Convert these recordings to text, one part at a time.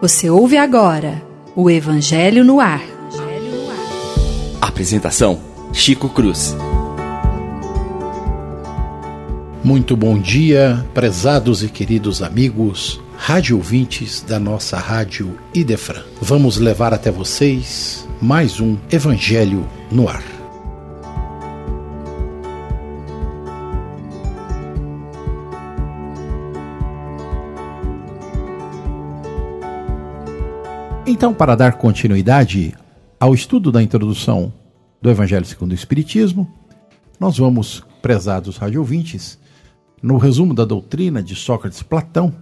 Você ouve agora o Evangelho no Ar. Apresentação: Chico Cruz. Muito bom dia, prezados e queridos amigos, rádio ouvintes da nossa rádio Idefran. Vamos levar até vocês mais um Evangelho no Ar. Então, para dar continuidade ao estudo da introdução do Evangelho segundo o Espiritismo, nós vamos, prezados radiovintes, no resumo da doutrina de Sócrates e Platão,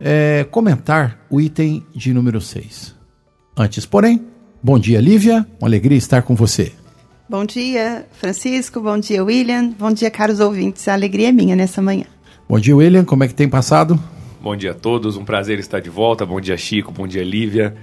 é, comentar o item de número 6. Antes, porém, bom dia, Lívia, uma alegria estar com você. Bom dia, Francisco, bom dia, William, bom dia, caros ouvintes, a alegria é minha nessa manhã. Bom dia, William, como é que tem passado? Bom dia a todos, um prazer estar de volta. Bom dia, Chico, bom dia, Lívia.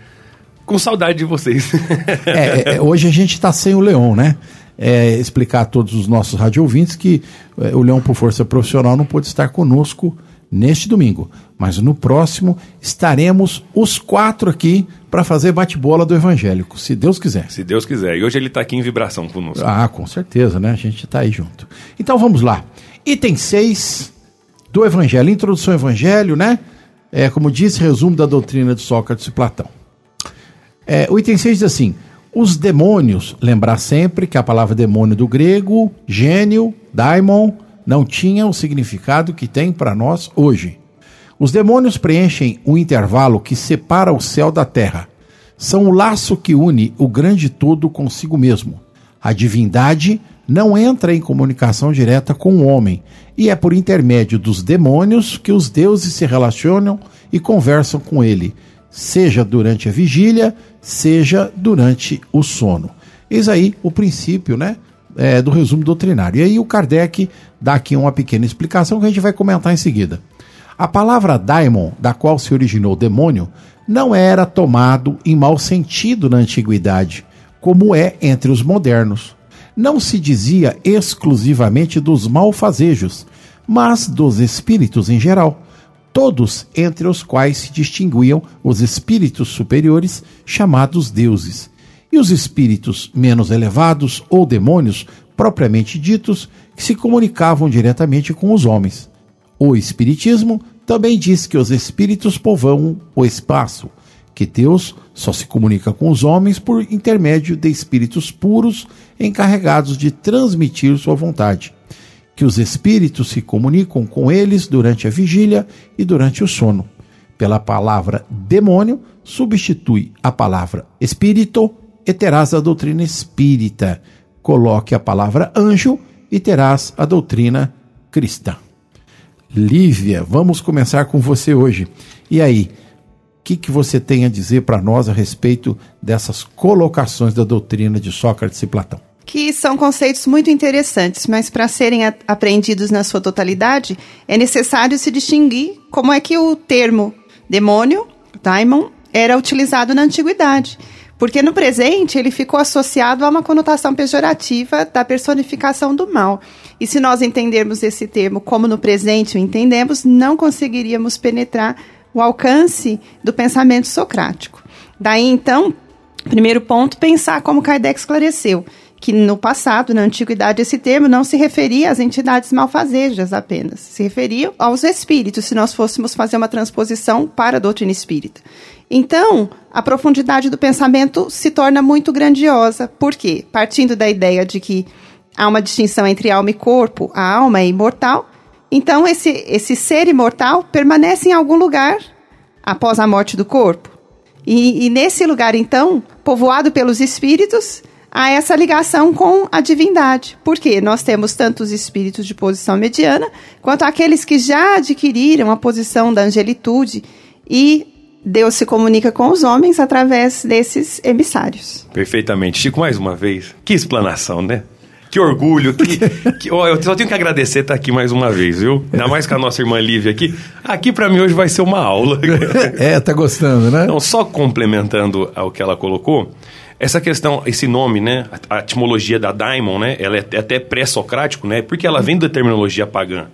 Com saudade de vocês. é, é, hoje a gente está sem o Leão, né? É, explicar a todos os nossos radiovintes que é, o Leão, por força profissional, não pôde estar conosco neste domingo. Mas no próximo estaremos os quatro aqui para fazer bate-bola do evangélico, se Deus quiser. Se Deus quiser. E hoje ele está aqui em vibração conosco. Ah, com certeza, né? A gente está aí junto. Então vamos lá. Item 6 do Evangelho, introdução ao Evangelho, né? É, como disse, resumo da doutrina de Sócrates e Platão. É, o item 6 diz assim: os demônios, lembrar sempre que a palavra demônio do grego, gênio, daimon, não tinha o significado que tem para nós hoje. Os demônios preenchem o intervalo que separa o céu da terra. São o laço que une o grande todo consigo mesmo. A divindade não entra em comunicação direta com o homem, e é por intermédio dos demônios que os deuses se relacionam e conversam com ele, seja durante a vigília, seja durante o sono. Eis aí o princípio né, é, do resumo doutrinário. E aí o Kardec dá aqui uma pequena explicação que a gente vai comentar em seguida. A palavra daimon, da qual se originou o demônio, não era tomado em mau sentido na antiguidade, como é entre os modernos não se dizia exclusivamente dos malfazejos, mas dos espíritos em geral, todos entre os quais se distinguiam os espíritos superiores, chamados deuses, e os espíritos menos elevados ou demônios, propriamente ditos, que se comunicavam diretamente com os homens. O Espiritismo também diz que os espíritos povoam o espaço, que Deus só se comunica com os homens por intermédio de espíritos puros encarregados de transmitir sua vontade, que os espíritos se comunicam com eles durante a vigília e durante o sono. Pela palavra demônio, substitui a palavra espírito e terás a doutrina espírita. Coloque a palavra anjo e terás a doutrina cristã. Lívia, vamos começar com você hoje. E aí, que, que você tem a dizer para nós a respeito dessas colocações da doutrina de Sócrates e Platão? Que são conceitos muito interessantes, mas para serem apreendidos na sua totalidade, é necessário se distinguir como é que o termo demônio, daimon, era utilizado na antiguidade. Porque no presente ele ficou associado a uma conotação pejorativa da personificação do mal. E se nós entendermos esse termo como no presente o entendemos, não conseguiríamos penetrar o alcance do pensamento socrático. Daí, então, primeiro ponto, pensar como Kardec esclareceu, que no passado, na antiguidade, esse termo não se referia às entidades malfazejas apenas, se referia aos espíritos, se nós fôssemos fazer uma transposição para a doutrina espírita. Então, a profundidade do pensamento se torna muito grandiosa. Por quê? Partindo da ideia de que há uma distinção entre alma e corpo, a alma é imortal, então, esse, esse ser imortal permanece em algum lugar após a morte do corpo. E, e nesse lugar, então, povoado pelos espíritos, há essa ligação com a divindade. Por quê? Nós temos tanto os espíritos de posição mediana, quanto aqueles que já adquiriram a posição da angelitude e Deus se comunica com os homens através desses emissários. Perfeitamente. Chico, mais uma vez, que explanação, né? Que orgulho. Que, que, eu só tenho que agradecer estar aqui mais uma vez, viu? Ainda mais com a nossa irmã Lívia aqui. Aqui para mim hoje vai ser uma aula. é, tá gostando, né? Não, só complementando ao que ela colocou, essa questão, esse nome, né? A, a etimologia da daimon, né? Ela é até pré-socrático, né? Porque ela vem da terminologia pagã.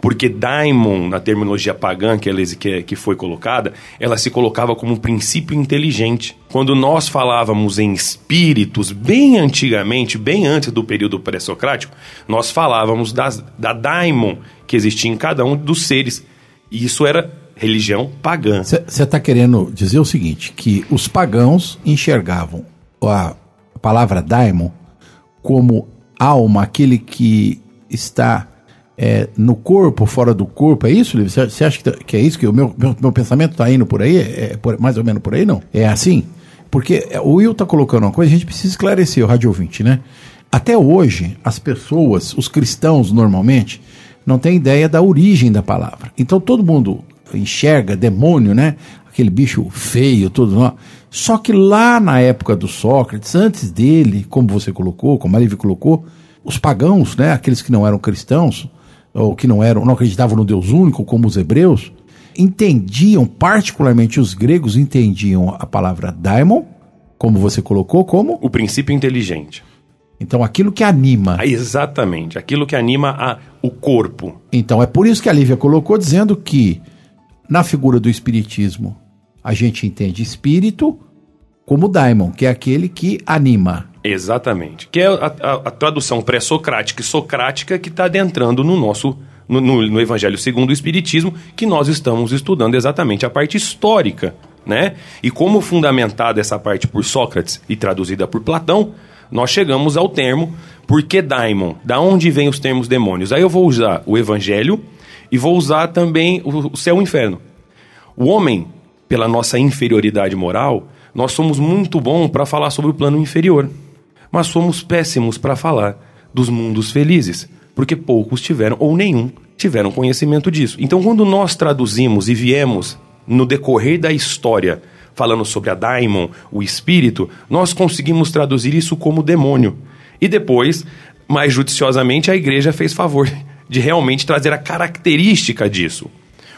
Porque daimon, na terminologia pagã que, ela, que, que foi colocada, ela se colocava como um princípio inteligente. Quando nós falávamos em espíritos, bem antigamente, bem antes do período pré-socrático, nós falávamos das, da daimon que existia em cada um dos seres. E isso era religião pagã. Você está querendo dizer o seguinte, que os pagãos enxergavam a palavra daimon como alma, aquele que está é, no corpo, fora do corpo, é isso, Livre? Você acha que, que, é isso? Que o meu, meu, meu pensamento está indo por aí? É, é por, mais ou menos por aí, não? É assim? Porque o Will está colocando uma coisa, a gente precisa esclarecer, o rádio ouvinte, né? Até hoje, as pessoas, os cristãos normalmente, não têm ideia da origem da palavra. Então todo mundo enxerga demônio, né? Aquele bicho feio, tudo. Só que lá na época do Sócrates, antes dele, como você colocou, como a Livre colocou, os pagãos, né, aqueles que não eram cristãos, ou que não eram, não acreditavam no Deus único, como os hebreus, entendiam, particularmente os gregos entendiam a palavra daimon, como você colocou, como o princípio inteligente. Então aquilo que anima. Ah, exatamente, aquilo que anima a, o corpo. Então é por isso que a Lívia colocou dizendo que na figura do espiritismo a gente entende espírito como daimon, que é aquele que anima. Exatamente. Que é a, a, a tradução pré-socrática e socrática que está adentrando no nosso no, no, no, Evangelho segundo o Espiritismo, que nós estamos estudando exatamente a parte histórica, né? E como fundamentada essa parte por Sócrates e traduzida por Platão, nós chegamos ao termo por que daimon? Da onde vem os termos demônios? Aí eu vou usar o Evangelho e vou usar também o, o céu e o inferno. O homem, pela nossa inferioridade moral, nós somos muito bons para falar sobre o plano inferior mas somos péssimos para falar dos mundos felizes, porque poucos tiveram, ou nenhum, tiveram conhecimento disso. Então, quando nós traduzimos e viemos no decorrer da história falando sobre a daimon, o espírito, nós conseguimos traduzir isso como demônio. E depois, mais judiciosamente, a igreja fez favor de realmente trazer a característica disso.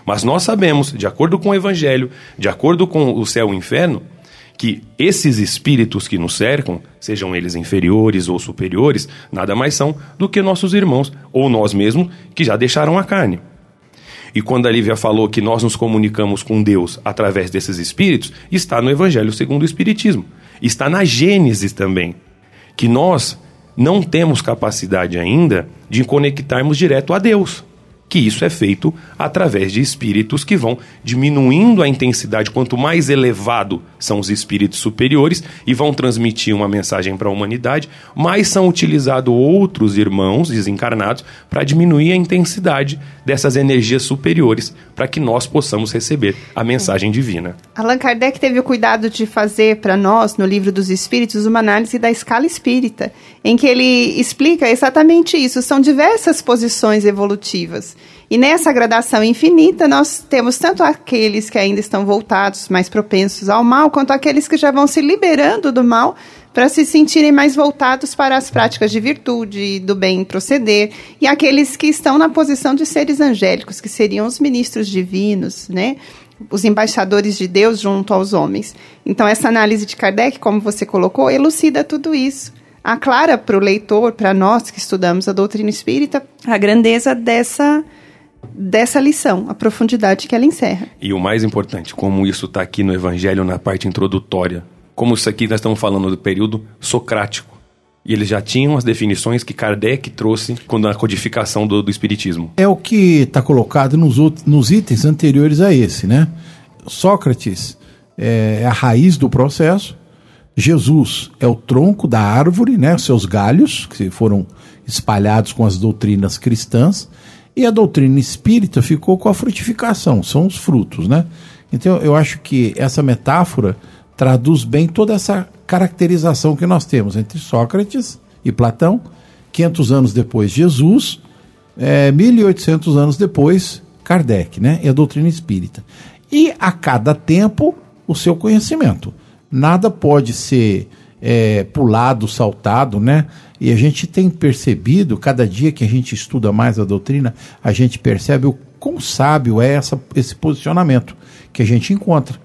Mas nós sabemos, de acordo com o evangelho, de acordo com o céu e o inferno, que esses espíritos que nos cercam, sejam eles inferiores ou superiores, nada mais são do que nossos irmãos ou nós mesmos que já deixaram a carne. E quando a Lívia falou que nós nos comunicamos com Deus através desses espíritos, está no Evangelho segundo o Espiritismo. Está na Gênesis também. Que nós não temos capacidade ainda de conectarmos direto a Deus que isso é feito através de espíritos que vão diminuindo a intensidade. Quanto mais elevado são os espíritos superiores e vão transmitir uma mensagem para a humanidade, mais são utilizados outros irmãos desencarnados para diminuir a intensidade dessas energias superiores, para que nós possamos receber a mensagem divina. Allan Kardec teve o cuidado de fazer para nós, no livro dos Espíritos, uma análise da escala espírita, em que ele explica exatamente isso. São diversas posições evolutivas. E nessa gradação infinita, nós temos tanto aqueles que ainda estão voltados, mais propensos ao mal, quanto aqueles que já vão se liberando do mal para se sentirem mais voltados para as práticas de virtude, do bem proceder, e aqueles que estão na posição de seres angélicos, que seriam os ministros divinos, né? os embaixadores de Deus junto aos homens. Então, essa análise de Kardec, como você colocou, elucida tudo isso. Aclara para o leitor, para nós que estudamos a doutrina espírita, a grandeza dessa dessa lição, a profundidade que ela encerra. E o mais importante, como isso está aqui no Evangelho, na parte introdutória. Como isso aqui nós estamos falando do período socrático. E eles já tinham as definições que Kardec trouxe quando a codificação do, do Espiritismo. É o que está colocado nos, nos itens anteriores a esse, né? Sócrates é a raiz do processo, Jesus é o tronco da árvore, né? Seus galhos, que foram espalhados com as doutrinas cristãs, e a doutrina espírita ficou com a frutificação, são os frutos, né? Então eu acho que essa metáfora traduz bem toda essa caracterização que nós temos entre Sócrates e Platão, 500 anos depois Jesus, é, 1800 anos depois Kardec, né? E a doutrina espírita. E a cada tempo o seu conhecimento. Nada pode ser é, pulado, saltado, né? E a gente tem percebido, cada dia que a gente estuda mais a doutrina, a gente percebe o quão sábio é essa, esse posicionamento que a gente encontra.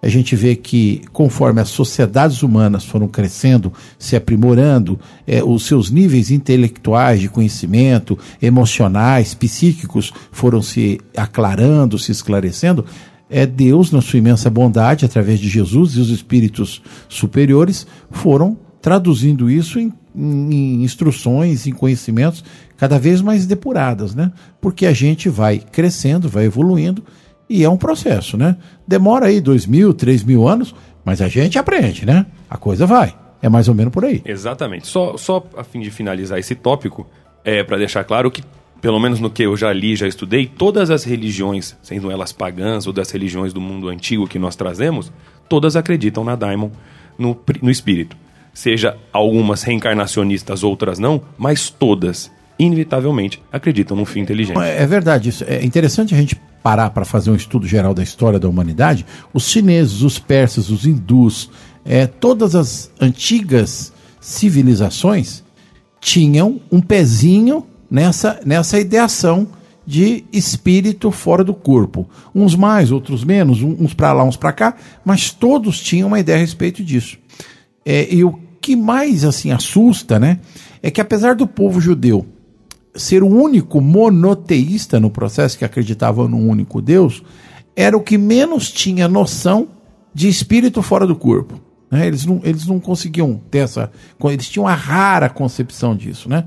a gente vê que conforme as sociedades humanas foram crescendo, se aprimorando, é, os seus níveis intelectuais de conhecimento, emocionais, psíquicos foram se aclarando, se esclarecendo, é Deus, na sua imensa bondade, através de Jesus e os espíritos superiores, foram traduzindo isso em, em, instruções, em conhecimentos cada vez mais depuradas, né? Porque a gente vai crescendo, vai evoluindo e é um processo, né? Demora aí dois mil, três mil anos, mas a gente aprende, né? A coisa vai. É mais ou menos por aí. Exatamente. Só, só a fim de finalizar esse tópico, é para deixar claro que pelo menos no que eu já li, já estudei, todas as religiões, sendo elas pagãs ou das religiões do mundo antigo que nós trazemos, todas acreditam na Daimon, no, no espírito. Seja algumas reencarnacionistas, outras não, mas todas, inevitavelmente, acreditam no fim inteligente. É, é verdade isso. É interessante a gente parar para fazer um estudo geral da história da humanidade. Os chineses, os persas, os hindus, é, todas as antigas civilizações tinham um pezinho nessa, nessa ideação de espírito fora do corpo. Uns mais, outros menos, uns para lá, uns para cá, mas todos tinham uma ideia a respeito disso. É, e o que mais assim assusta, né, é que apesar do povo judeu ser o único monoteísta no processo que acreditava num único Deus, era o que menos tinha noção de espírito fora do corpo. Né? Eles, não, eles não conseguiam ter essa. Eles tinham uma rara concepção disso, né?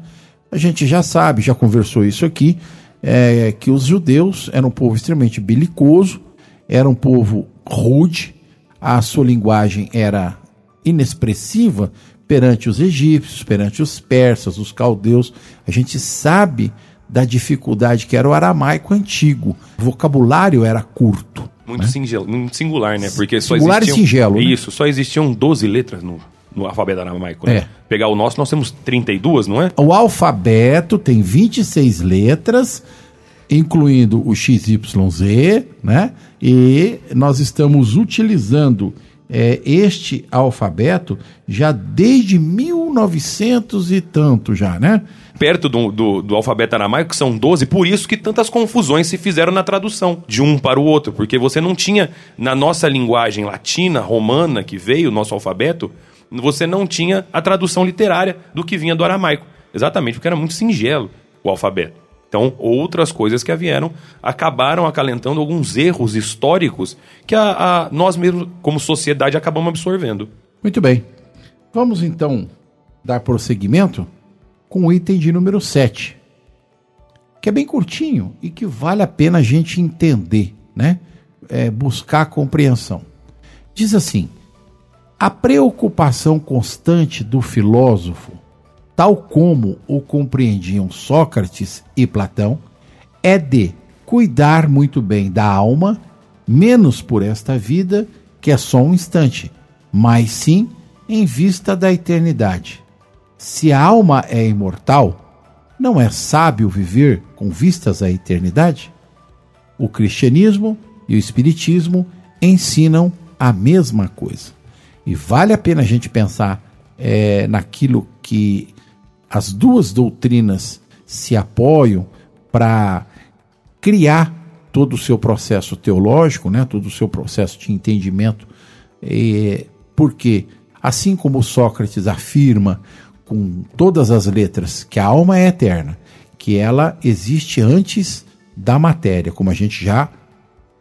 A gente já sabe, já conversou isso aqui, é, que os judeus eram um povo extremamente belicoso, era um povo rude, a sua linguagem era inexpressiva perante os egípcios, perante os persas, os caldeus. A gente sabe da dificuldade que era o aramaico antigo. O vocabulário era curto. Muito, né? singelo, muito singular, né? Porque só singular existiam, e singelo. Né? Isso, só existiam 12 letras no, no alfabeto aramaico. Né? É. Pegar o nosso, nós temos 32, não é? O alfabeto tem 26 letras, incluindo o XYZ, né? E nós estamos utilizando é, este alfabeto já desde 1900 e tanto já, né? Perto do, do, do, alfabeto aramaico, que são 12, por isso que tantas confusões se fizeram na tradução de um para o outro, porque você não tinha, na nossa linguagem latina, romana, que veio, o nosso alfabeto, você não tinha a tradução literária do que vinha do aramaico. Exatamente, porque era muito singelo o alfabeto. Então, outras coisas que vieram acabaram acalentando alguns erros históricos que a, a, nós mesmos, como sociedade, acabamos absorvendo. Muito bem. Vamos então dar prosseguimento com o item de número 7, que é bem curtinho e que vale a pena a gente entender, né? É, buscar compreensão. Diz assim: a preocupação constante do filósofo, tal como o compreendiam Sócrates e Platão, é de cuidar muito bem da alma, menos por esta vida, que é só um instante, mas sim em vista da eternidade. Se a alma é imortal, não é sábio viver com vistas à eternidade? O cristianismo e o espiritismo ensinam a mesma coisa. E vale a pena a gente pensar é, naquilo que as duas doutrinas se apoiam para criar todo o seu processo teológico, né, todo o seu processo de entendimento, é, porque assim como Sócrates afirma com todas as letras que a alma é eterna, que ela existe antes da matéria, como a gente já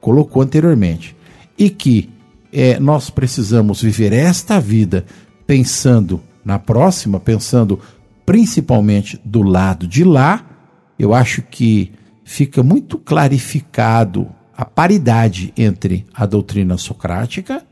colocou anteriormente, e que é, nós precisamos viver esta vida pensando na próxima, pensando principalmente do lado de lá, eu acho que fica muito clarificado a paridade entre a doutrina socrática,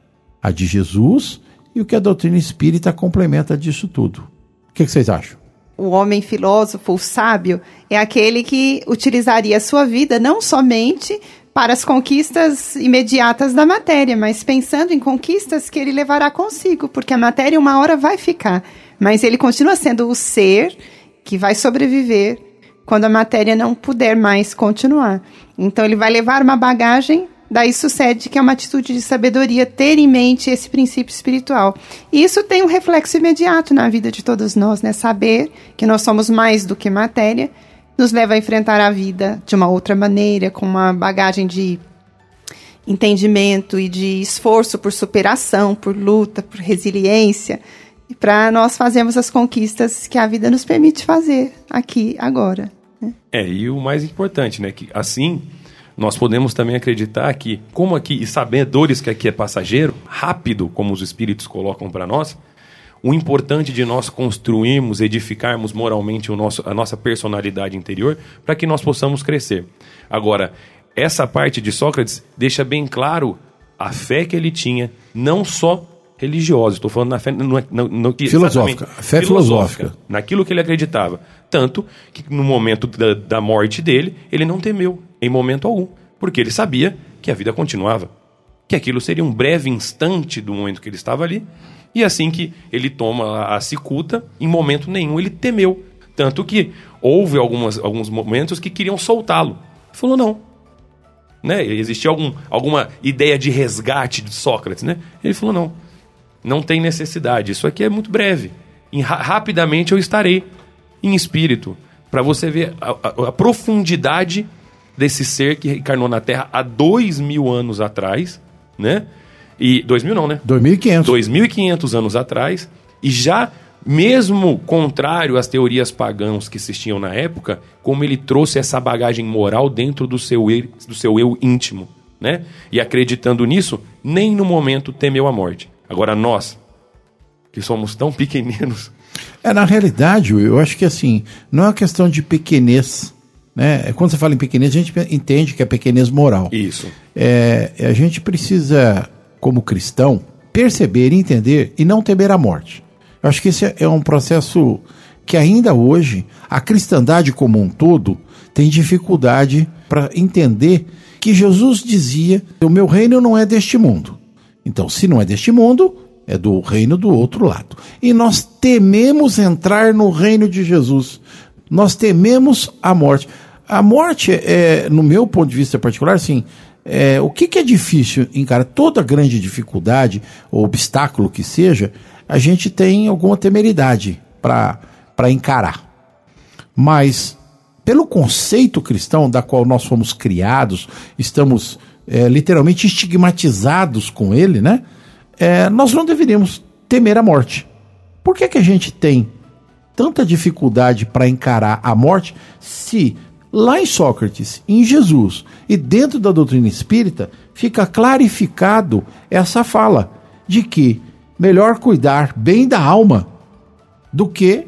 a de Jesus, e o que a doutrina espírita complementa disso tudo. O que, vocês acham? O homem filósofo, o sábio, é aquele que utilizaria a sua vida não somente para as conquistas imediatas da matéria, mas pensando em conquistas que ele levará consigo, porque a matéria uma hora vai ficar, mas ele continua sendo o ser que vai sobreviver quando a matéria não puder mais continuar. Então ele vai levar uma bagagem, daí sucede que é uma atitude de sabedoria ter em mente esse princípio espiritual. E isso tem um reflexo imediato na vida de todos nós, né? Saber que nós somos mais do que matéria nos leva a enfrentar a vida de uma outra maneira, com uma bagagem de entendimento e de esforço por superação, por luta, por resiliência, para nós fazermos as conquistas que a vida nos permite fazer aqui, agora. Né? É, e o mais importante, né? Que assim nós podemos também acreditar que, como aqui, e sabedores que aqui é passageiro, rápido, como os espíritos colocam para nós, o importante de nós construirmos, edificarmos moralmente o nosso, a nossa personalidade interior para que nós possamos crescer. Agora, essa parte de Sócrates deixa bem claro a fé que ele tinha, não só religiosa, estou falando na fé no, no, no, filosófica, fé filosófica, filosófica, naquilo que ele acreditava. Tanto que no momento da, da morte dele, ele não temeu em momento algum, porque ele sabia que a vida continuava, que aquilo seria um breve instante do momento que ele estava ali, e assim que ele toma a cicuta, em momento nenhum ele temeu. Tanto que houve algumas, alguns momentos que queriam soltá-lo. Falou, não, né? Existia algum, alguma ideia de resgate de Sócrates, né? Ele falou: não, não tem necessidade. Isso aqui é muito breve. E ra rapidamente eu estarei em espírito para você ver a, a, a, profundidade desse ser que encarnou na Terra há dois mil anos atrás, né? E dois mil não, né? 2.500. 2.500 anos atrás e já mesmo contrário às teorias pagãs que existiam na época, como ele trouxe essa bagagem moral dentro do seu, eu, do seu eu íntimo. Né? E acreditando nisso, nem no momento temeu a morte. Agora, nós, que somos tão pequeninos. É, na realidade, eu acho que assim, não é uma questão de pequenez. Né? É, quando você fala em pequenez, a gente entende que é pequenez moral. Isso. É, a gente precisa, como cristão, perceber, entender e não temer a morte. Eu acho que esse é um processo que ainda hoje a cristandade como um todo tem dificuldade para entender que Jesus dizia: "O meu reino não é deste mundo". Então, se não é deste mundo, é do reino do outro lado. E nós tememos entrar no reino de Jesus. Nós tememos a morte. A morte, é, no meu ponto de vista particular, assim, é, o que, que é difícil encarar? Toda grande dificuldade ou obstáculo que seja, a gente tem alguma temeridade para encarar. Mas, pelo conceito cristão da qual nós fomos criados, estamos é, literalmente estigmatizados com ele, né? É, nós não deveríamos temer a morte. Por que, que a gente tem tanta dificuldade para encarar a morte se lá em Sócrates, em Jesus e dentro da doutrina espírita fica clarificado essa fala de que melhor cuidar bem da alma do que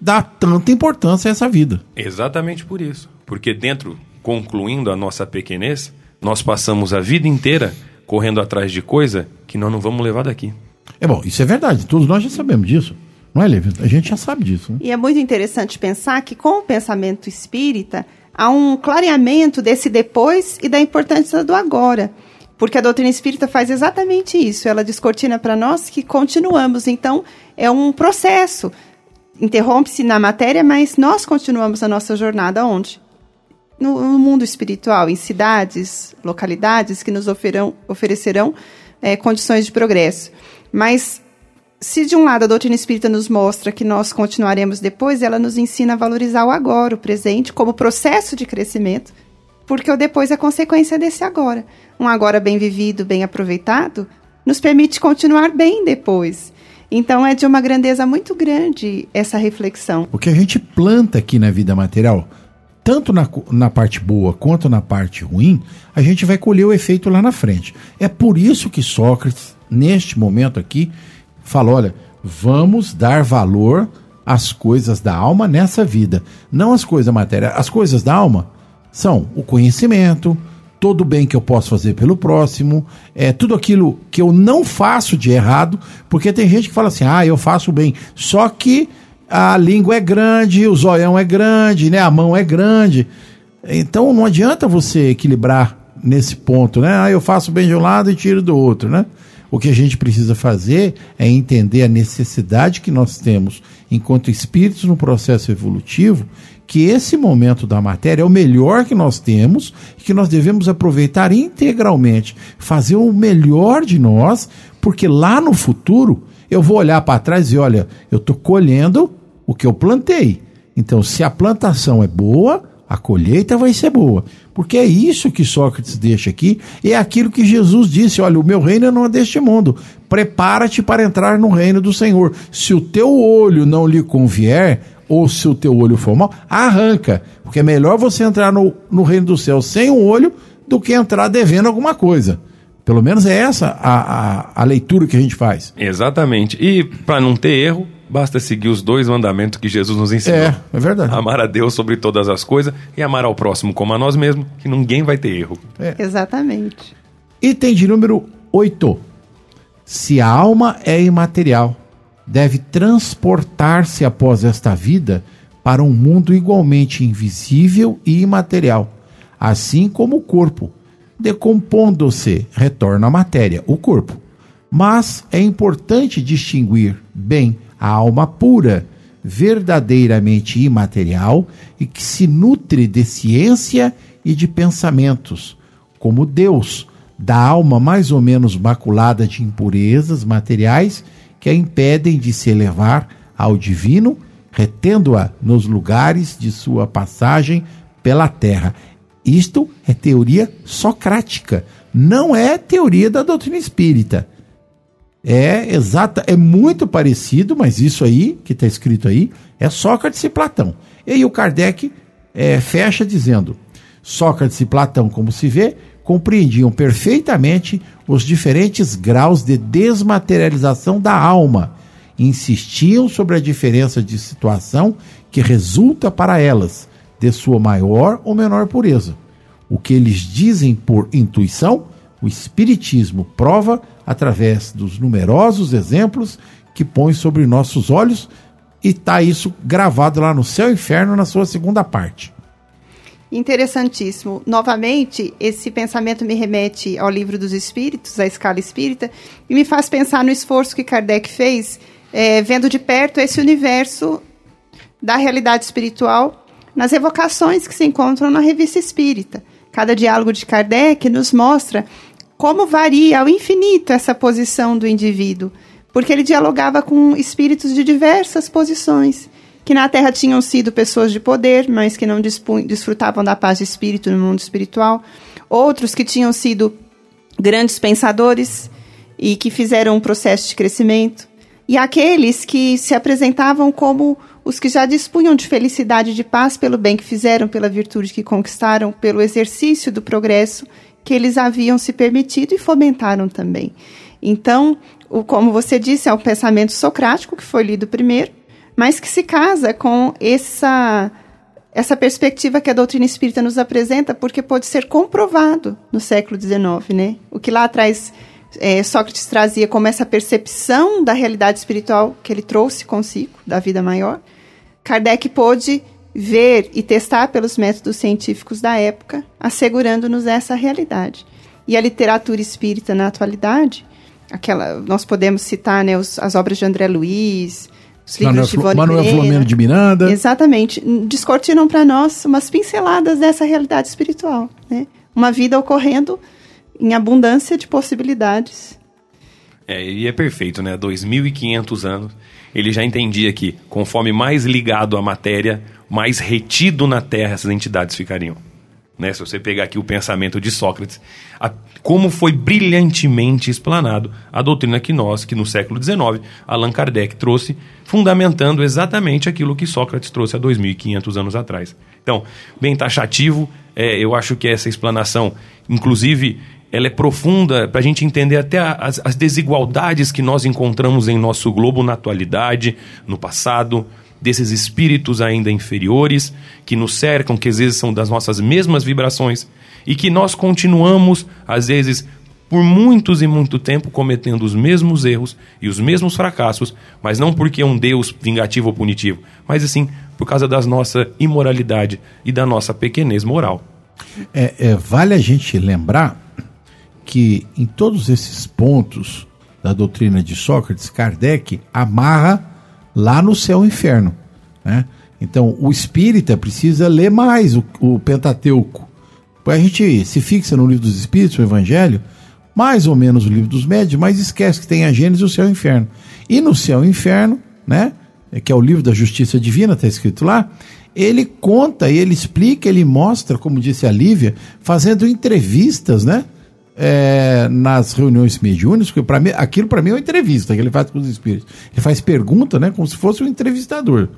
dar tanta importância a essa vida. Exatamente por isso. Porque dentro, concluindo a nossa pequenez, nós passamos a vida inteira correndo atrás de coisa que nós não vamos levar daqui. É bom, isso é verdade. Todos nós já sabemos disso. Não é, Lívia? A gente já sabe disso. Né? E é muito interessante pensar que com o pensamento espírita há um clareamento desse depois e da importância do agora. Porque a doutrina espírita faz exatamente isso. Ela descortina para nós que continuamos. Então, é um processo. Interrompe-se na matéria, mas nós continuamos a nossa jornada onde? No, no mundo espiritual, em cidades, localidades que nos oferão, oferecerão é, condições de progresso. Mas se de um lado a doutrina espírita nos mostra que nós continuaremos depois, ela nos ensina a valorizar o agora, o presente, como processo de crescimento, porque o depois é consequência desse agora. Um agora bem vivido, bem aproveitado, nos permite continuar bem depois. Então é de uma grandeza muito grande essa reflexão. O que a gente planta aqui na vida material, tanto na, na parte boa quanto na parte ruim, a gente vai colher o efeito lá na frente. É por isso que Sócrates, neste momento aqui, falou: olha, vamos dar valor às coisas da alma nessa vida, não às coisas materiais. As coisas da alma são o conhecimento, todo o bem que eu posso fazer pelo próximo, é tudo aquilo que eu não faço de errado, porque tem gente que fala assim: "Ah, eu faço bem". Só que a língua é grande, o zoião é grande, né? A mão é grande. Então não adianta você equilibrar nesse ponto, né? Ah, eu faço bem de um lado e tiro do outro, né? O que a gente precisa fazer é entender a necessidade que nós temos enquanto espíritos no processo evolutivo que esse momento da matéria é o melhor que nós temos e que nós devemos aproveitar integralmente, fazer o melhor de nós, porque lá no futuro eu vou olhar para trás e olha, eu estou colhendo o que eu plantei. Então, se a plantação é boa, a colheita vai ser boa. Porque é isso que Sócrates deixa aqui, é aquilo que Jesus disse: olha, o meu reino não é deste mundo. Prepara-te para entrar no reino do Senhor. Se o teu olho não lhe convier, ou se o teu olho for mal, arranca. Porque é melhor você entrar no, no reino do céu sem um olho do que entrar devendo alguma coisa. Pelo menos é essa a, a, a leitura que a gente faz. Exatamente. E para não ter erro, basta seguir os dois mandamentos que Jesus nos ensinou. É, é verdade. Amar a Deus sobre todas as coisas e amar ao próximo como a nós mesmos, que ninguém vai ter erro. É. Exatamente. Item de número 8. Se a alma é imaterial, deve transportar-se após esta vida para um mundo igualmente invisível e imaterial, assim como o corpo. Decompondo-se, retorna à matéria, o corpo. Mas é importante distinguir bem a alma pura, verdadeiramente imaterial e que se nutre de ciência e de pensamentos, como Deus, da alma mais ou menos maculada de impurezas materiais que a impedem de se elevar ao divino, retendo-a nos lugares de sua passagem pela terra. Isto é teoria socrática, não é teoria da doutrina espírita. É exata, é muito parecido, mas isso aí que está escrito aí é Sócrates e Platão. E aí o Kardec é, fecha dizendo: Sócrates e Platão, como se vê, compreendiam perfeitamente os diferentes graus de desmaterialização da alma, insistiam sobre a diferença de situação que resulta para elas de sua maior ou menor pureza. O que eles dizem por intuição, o Espiritismo prova através dos numerosos exemplos que põe sobre nossos olhos, e está isso gravado lá no Céu e Inferno, na sua segunda parte. Interessantíssimo. Novamente, esse pensamento me remete ao livro dos Espíritos, a escala espírita, e me faz pensar no esforço que Kardec fez, é, vendo de perto esse universo da realidade espiritual nas evocações que se encontram na revista espírita. Cada diálogo de Kardec nos mostra como varia ao infinito essa posição do indivíduo, porque ele dialogava com espíritos de diversas posições, que na Terra tinham sido pessoas de poder, mas que não desfrutavam da paz de espírito no mundo espiritual, outros que tinham sido grandes pensadores e que fizeram um processo de crescimento, e aqueles que se apresentavam como os que já dispunham de felicidade e de paz pelo bem que fizeram, pela virtude que conquistaram, pelo exercício do progresso que eles haviam se permitido e fomentaram também. Então, o, como você disse, é o pensamento socrático que foi lido primeiro, mas que se casa com essa essa perspectiva que a doutrina espírita nos apresenta, porque pode ser comprovado no século XIX, né? O que lá atrás é, Sócrates trazia como essa percepção da realidade espiritual que ele trouxe consigo, da vida maior, Kardec pôde ver e testar pelos métodos científicos da época, assegurando-nos essa realidade. E a literatura espírita na atualidade, aquela, nós podemos citar né, os, as obras de André Luiz, os livros de Ivone Manuel Pereira. Flamengo de Miranda. Exatamente. Descortinam para nós umas pinceladas dessa realidade espiritual. Né? Uma vida ocorrendo em abundância de possibilidades. É, e é perfeito, né? 2.500 anos. Ele já entendia que, conforme mais ligado à matéria, mais retido na Terra essas entidades ficariam. Né? Se você pegar aqui o pensamento de Sócrates, a, como foi brilhantemente explanado a doutrina que nós, que no século XIX, Allan Kardec trouxe, fundamentando exatamente aquilo que Sócrates trouxe há 2.500 anos atrás. Então, bem taxativo, é, eu acho que essa explanação, inclusive, ela é profunda para a gente entender até as, as desigualdades que nós encontramos em nosso globo na atualidade, no passado, desses espíritos ainda inferiores que nos cercam, que às vezes são das nossas mesmas vibrações e que nós continuamos, às vezes, por muitos e muito tempo cometendo os mesmos erros e os mesmos fracassos, mas não porque é um Deus vingativo ou punitivo, mas assim por causa da nossa imoralidade e da nossa pequenez moral. É, é, vale a gente lembrar que em todos esses pontos da doutrina de Sócrates, Kardec amarra lá no céu e inferno. Né? Então, o espírita precisa ler mais o, o Pentateuco. A gente se fixa no livro dos Espíritos, o Evangelho, mais ou menos o livro dos Médios, mas esquece que tem a Gênesis e o céu e o inferno. E no céu e inferno, né, que é o livro da justiça divina, está escrito lá, ele conta, ele explica, ele mostra, como disse a Lívia, fazendo entrevistas, né? É, nas reuniões mediúnicas, porque para mim, aquilo para mim é uma entrevista que ele faz com os espíritos. Ele faz pergunta, né, como se fosse um entrevistador.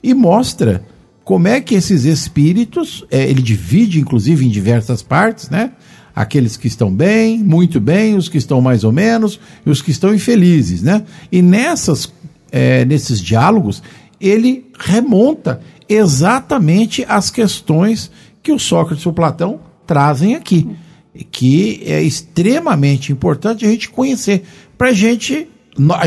E mostra como é que esses espíritos, é, ele divide inclusive em diversas partes, né? Aqueles que estão bem, muito bem, os que estão mais ou menos, e os que estão infelizes, né? E nessas, é, nesses diálogos, ele remonta exatamente as questões que o Sócrates e o Platão trazem aqui, que é extremamente importante a gente conhecer, para a gente,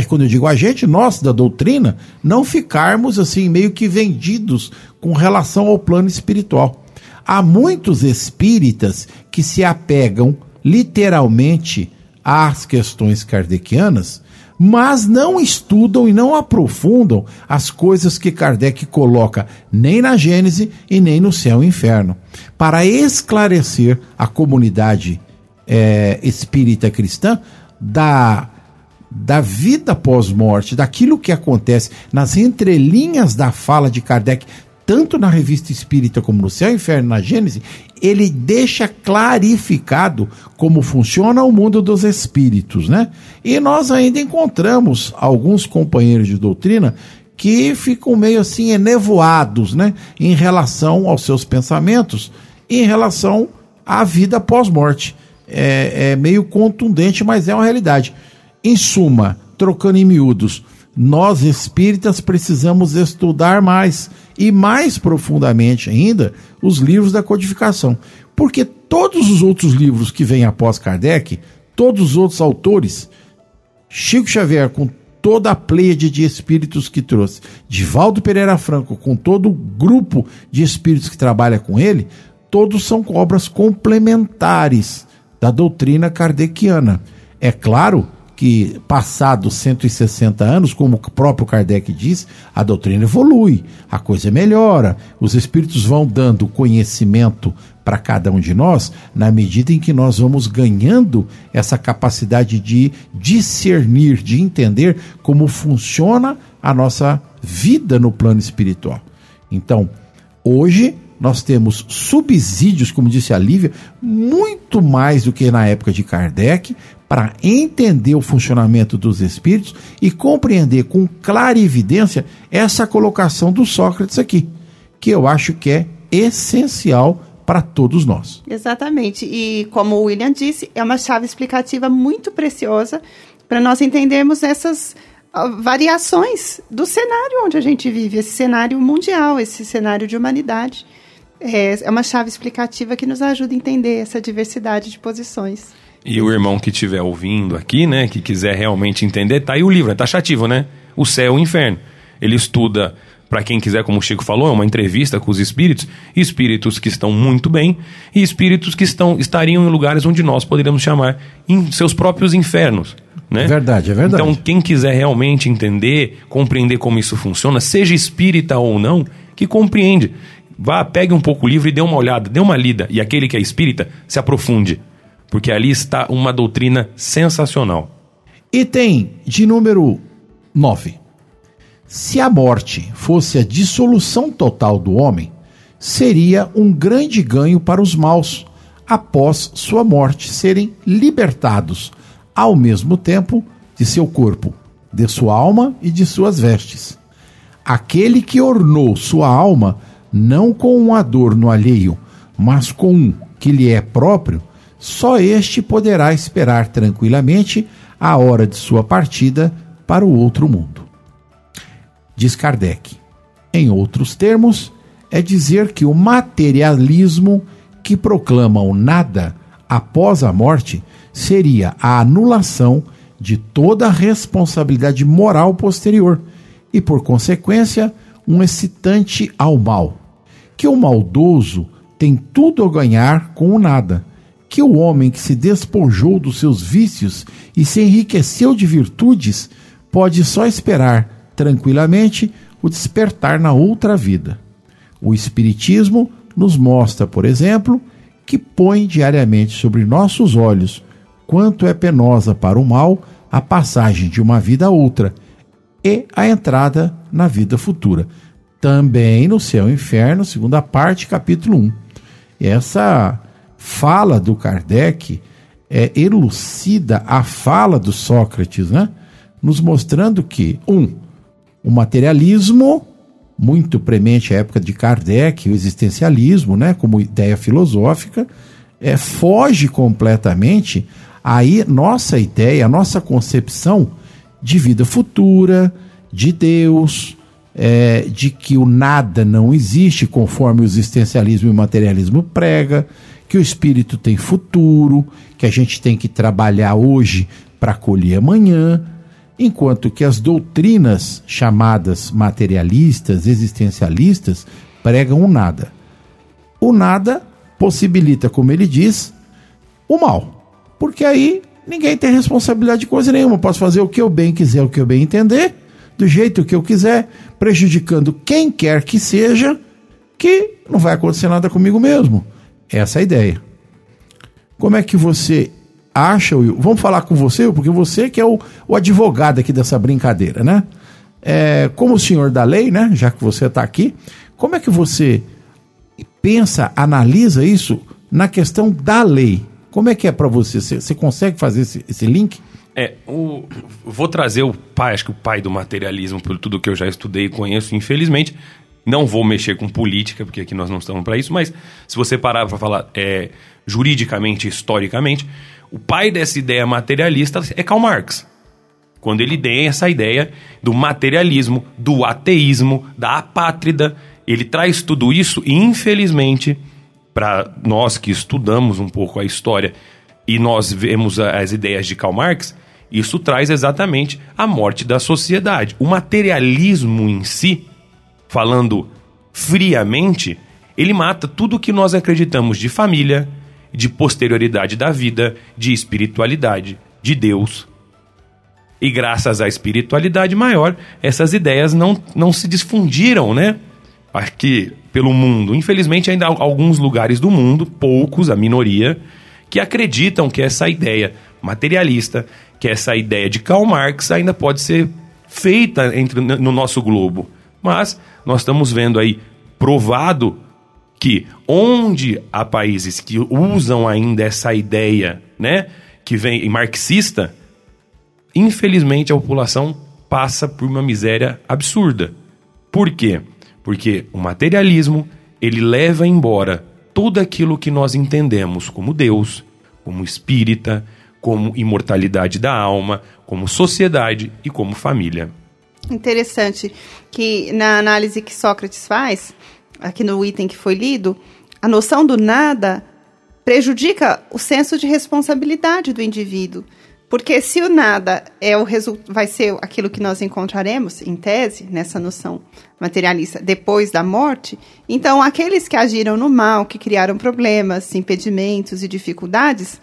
quando eu digo a gente, nós da doutrina, não ficarmos assim meio que vendidos com relação ao plano espiritual. Há muitos espíritas que se apegam literalmente às questões kardecianas mas não estudam e não aprofundam as coisas que Kardec coloca nem na Gênese e nem no céu e inferno, para esclarecer a comunidade é, espírita cristã da, da vida pós-morte, daquilo que acontece nas entrelinhas da fala de Kardec, tanto na revista espírita como no Céu e Inferno, na Gênese, ele deixa clarificado como funciona o mundo dos espíritos, né? E nós ainda encontramos alguns companheiros de doutrina que ficam meio assim enevoados, né, em relação aos seus pensamentos, em relação à vida pós-morte. É, é meio contundente, mas é uma realidade. Em suma, trocando em miúdos, nós espíritas precisamos estudar mais e mais profundamente ainda os livros da codificação. Porque todos os outros livros que vêm após Kardec, todos os outros autores, Chico Xavier com toda a pleiade de espíritos que trouxe, Divaldo Pereira Franco com todo o grupo de espíritos que trabalha com ele, todos são obras complementares da doutrina kardeciana. É claro que, passados 160 anos, como o próprio Kardec diz, a doutrina evolui, a coisa melhora, os espíritos vão dando conhecimento para cada um de nós, na medida em que nós vamos ganhando essa capacidade de discernir, de entender como funciona a nossa vida no plano espiritual. Então, hoje nós temos subsídios, como disse a Lívia, muito mais do que na época de Kardec, para entender o funcionamento dos espíritos e compreender com clarividência essa colocação do Sócrates aqui, que eu acho que é essencial para todos nós. Exatamente. E como o William disse, é uma chave explicativa muito preciosa para nós entendermos essas ah, variações do cenário onde a gente vive, esse cenário mundial, esse cenário de humanidade. É, é uma chave explicativa que nos ajuda a entender essa diversidade de posições. E o irmão que estiver ouvindo aqui, né, que quiser realmente entender, tá aí o livro, é taxativo, né? O céu e o inferno. Ele estuda, para quem quiser, como o Chico falou, é uma entrevista com os espíritos, espíritos que estão muito bem e espíritos que estão estariam em lugares onde nós poderíamos chamar em seus próprios infernos. Né? É verdade, é verdade. Então, quem quiser realmente entender, compreender como isso funciona, seja espírita ou não, que compreende. Vá, pegue um pouco o livro e dê uma olhada, dê uma lida. E aquele que é espírita, se aprofunde porque ali está uma doutrina sensacional. Item de número 9. Se a morte fosse a dissolução total do homem, seria um grande ganho para os maus, após sua morte serem libertados, ao mesmo tempo, de seu corpo, de sua alma e de suas vestes. Aquele que ornou sua alma não com um adorno alheio, mas com um que lhe é próprio, só este poderá esperar tranquilamente a hora de sua partida para o outro mundo. Diz Kardec. Em outros termos, é dizer que o materialismo que proclama o nada após a morte seria a anulação de toda a responsabilidade moral posterior e, por consequência, um excitante ao mal. Que o maldoso tem tudo a ganhar com o nada que o homem que se despojou dos seus vícios e se enriqueceu de virtudes pode só esperar tranquilamente o despertar na outra vida. O Espiritismo nos mostra, por exemplo, que põe diariamente sobre nossos olhos quanto é penosa para o mal a passagem de uma vida a outra e a entrada na vida futura. também no céu e inferno, segunda parte, capítulo 1. E essa fala do Kardec é, elucida a fala do Sócrates, né? Nos mostrando que, um, o materialismo, muito premente à época de Kardec, o existencialismo, né, como ideia filosófica, é, foge completamente aí nossa ideia, a nossa concepção de vida futura, de Deus, é, de que o nada não existe, conforme o existencialismo e o materialismo prega, que o espírito tem futuro, que a gente tem que trabalhar hoje para colher amanhã, enquanto que as doutrinas chamadas materialistas, existencialistas, pregam o nada. O nada possibilita, como ele diz, o mal, porque aí ninguém tem responsabilidade de coisa nenhuma. Posso fazer o que eu bem quiser, o que eu bem entender, do jeito que eu quiser, prejudicando quem quer que seja, que não vai acontecer nada comigo mesmo. Essa é a ideia. Como é que você acha, Will? Vamos falar com você, porque você que é o, o advogado aqui dessa brincadeira, né? É, como senhor da lei, né? Já que você está aqui, como é que você pensa, analisa isso na questão da lei? Como é que é para você? você? Você consegue fazer esse, esse link? É, o, vou trazer o pai, acho que o pai do materialismo, por tudo que eu já estudei e conheço, infelizmente, não vou mexer com política, porque aqui nós não estamos para isso, mas se você parar para falar é, juridicamente, historicamente, o pai dessa ideia materialista é Karl Marx. Quando ele tem essa ideia do materialismo, do ateísmo, da apátrida, ele traz tudo isso e, infelizmente, para nós que estudamos um pouco a história e nós vemos as ideias de Karl Marx, isso traz exatamente a morte da sociedade. O materialismo em si falando friamente, ele mata tudo que nós acreditamos de família, de posterioridade da vida, de espiritualidade, de Deus. E graças à espiritualidade maior, essas ideias não, não se difundiram, né? Aqui pelo mundo. Infelizmente, ainda há alguns lugares do mundo, poucos, a minoria, que acreditam que essa ideia materialista, que essa ideia de Karl Marx ainda pode ser feita entre, no nosso globo. Mas nós estamos vendo aí provado que onde há países que usam ainda essa ideia, né, que vem marxista, infelizmente a população passa por uma miséria absurda. Por quê? Porque o materialismo, ele leva embora tudo aquilo que nós entendemos como Deus, como espírita, como imortalidade da alma, como sociedade e como família. Interessante que na análise que Sócrates faz, aqui no item que foi lido, a noção do nada prejudica o senso de responsabilidade do indivíduo. Porque se o nada é o vai ser aquilo que nós encontraremos, em tese, nessa noção materialista, depois da morte, então aqueles que agiram no mal, que criaram problemas, impedimentos e dificuldades,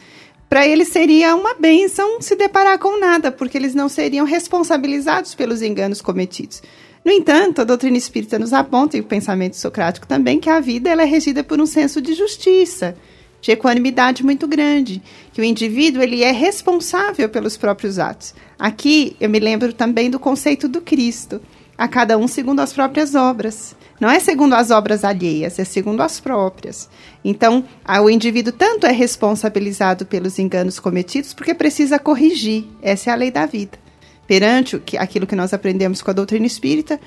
para eles seria uma benção se deparar com nada, porque eles não seriam responsabilizados pelos enganos cometidos. No entanto, a doutrina espírita nos aponta, e o pensamento socrático também, que a vida ela é regida por um senso de justiça, de equanimidade muito grande, que o indivíduo ele é responsável pelos próprios atos. Aqui eu me lembro também do conceito do Cristo, a cada um segundo as próprias obras. Não é segundo as obras alheias, é segundo as próprias. Então, o indivíduo tanto é responsabilizado pelos enganos cometidos porque precisa corrigir. Essa é a lei da vida. Perante aquilo que nós aprendemos com a doutrina espírita,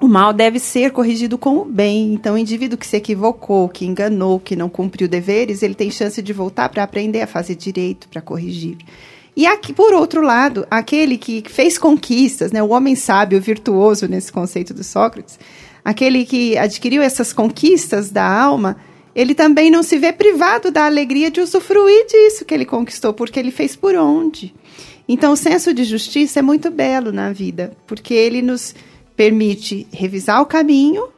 o mal deve ser corrigido com o bem. Então, o indivíduo que se equivocou, que enganou, que não cumpriu deveres, ele tem chance de voltar para aprender a fazer direito, para corrigir. E aqui, por outro lado, aquele que fez conquistas, né, o homem sábio, virtuoso nesse conceito do Sócrates, aquele que adquiriu essas conquistas da alma, ele também não se vê privado da alegria de usufruir disso que ele conquistou, porque ele fez por onde. Então, o senso de justiça é muito belo na vida, porque ele nos permite revisar o caminho,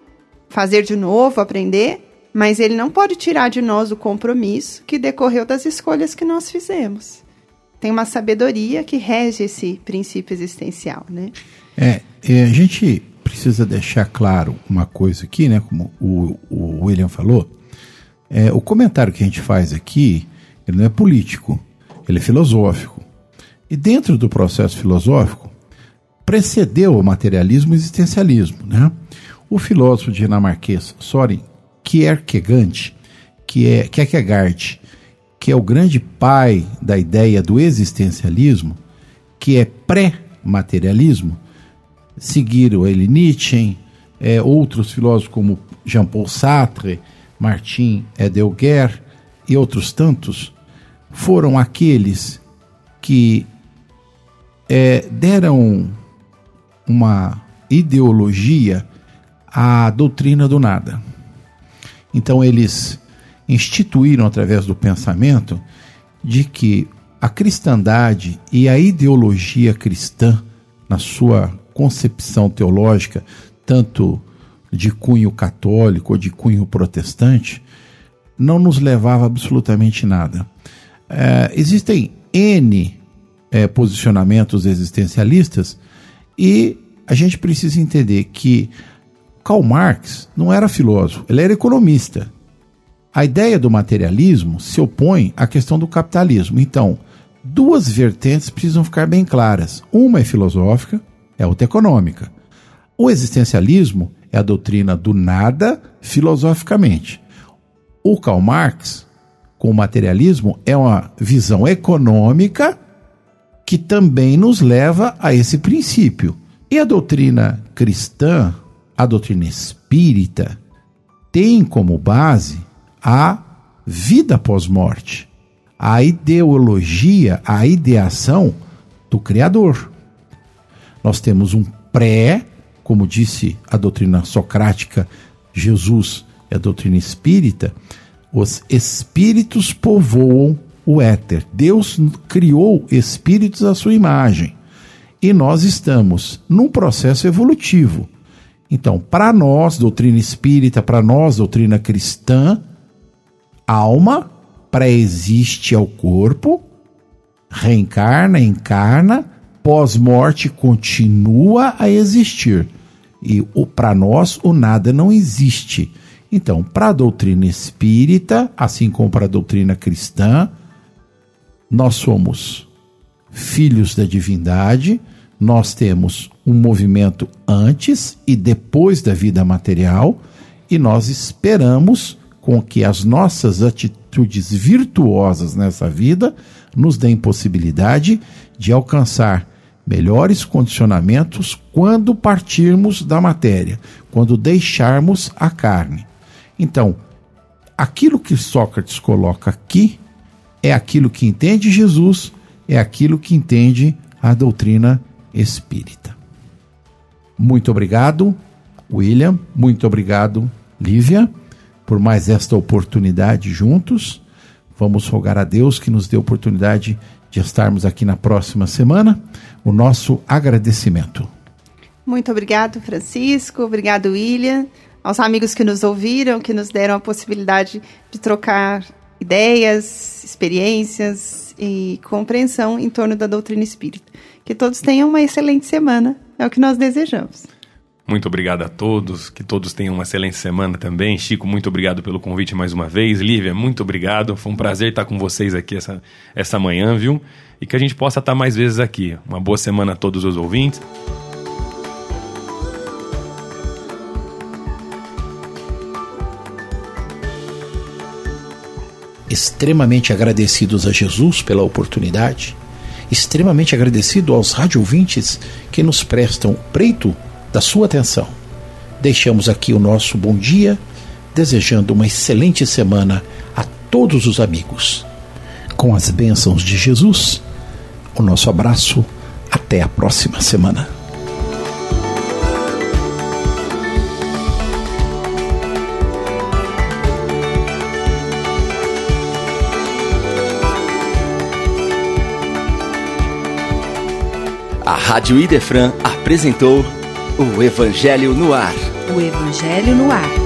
fazer de novo, aprender, mas ele não pode tirar de nós o compromisso que decorreu das escolhas que nós fizemos. Tem uma sabedoria que rege esse princípio existencial, né? É, a gente precisa deixar claro uma coisa aqui, né? Como o, o William falou, é, o comentário que a gente faz aqui, ele não é político, ele é filosófico. E dentro do processo filosófico, precedeu o materialismo e o existencialismo, né? O filósofo dinamarquês Soren Kierkegaard, que é Kierkegaard, que é o grande pai da ideia do existencialismo, que é pré-materialismo, seguiram ele Nietzsche, é, outros filósofos como Jean-Paul Sartre, Martin Heidegger e outros tantos, foram aqueles que é, deram uma ideologia à doutrina do nada. Então eles instituíram através do pensamento de que a cristandade e a ideologia cristã, na sua concepção teológica, tanto de cunho católico ou de cunho protestante, não nos levava absolutamente nada. É, existem N é, posicionamentos existencialistas e a gente precisa entender que Karl Marx não era filósofo, ele era economista. A ideia do materialismo se opõe à questão do capitalismo. Então, duas vertentes precisam ficar bem claras. Uma é filosófica, é outra econômica. O existencialismo é a doutrina do nada filosoficamente. O Karl Marx, com o materialismo, é uma visão econômica que também nos leva a esse princípio. E a doutrina cristã, a doutrina espírita, tem como base a vida pós-morte, a ideologia, a ideação do Criador. Nós temos um pré, como disse a doutrina socrática, Jesus é a doutrina espírita, os espíritos povoam o éter. Deus criou espíritos à sua imagem. E nós estamos num processo evolutivo. Então, para nós, doutrina espírita, para nós, doutrina cristã, alma pré-existe ao corpo, reencarna, encarna, pós-morte continua a existir. E para nós o nada não existe. Então, para a doutrina espírita, assim como para a doutrina cristã, nós somos filhos da divindade, nós temos um movimento antes e depois da vida material, e nós esperamos com que as nossas atitudes virtuosas nessa vida nos deem possibilidade de alcançar melhores condicionamentos quando partirmos da matéria, quando deixarmos a carne. Então, aquilo que Sócrates coloca aqui é aquilo que entende Jesus, é aquilo que entende a doutrina espírita. Muito obrigado, William. Muito obrigado, Lívia por mais esta oportunidade juntos. Vamos rogar a Deus que nos dê a oportunidade de estarmos aqui na próxima semana. O nosso agradecimento. Muito obrigado, Francisco. Obrigado, William. Aos amigos que nos ouviram, que nos deram a possibilidade de trocar ideias, experiências e compreensão em torno da doutrina espírita. Que todos tenham uma excelente semana. É o que nós desejamos. Muito obrigado a todos, que todos tenham uma excelente semana também. Chico, muito obrigado pelo convite mais uma vez. Lívia, muito obrigado. Foi um prazer estar com vocês aqui essa, essa manhã, viu? E que a gente possa estar mais vezes aqui. Uma boa semana a todos os ouvintes. Extremamente agradecidos a Jesus pela oportunidade, extremamente agradecido aos rádio ouvintes que nos prestam preito da sua atenção. Deixamos aqui o nosso bom dia, desejando uma excelente semana a todos os amigos. Com as bênçãos de Jesus, o nosso abraço. Até a próxima semana. A Rádio Idefran apresentou o Evangelho no Ar. O Evangelho no Ar.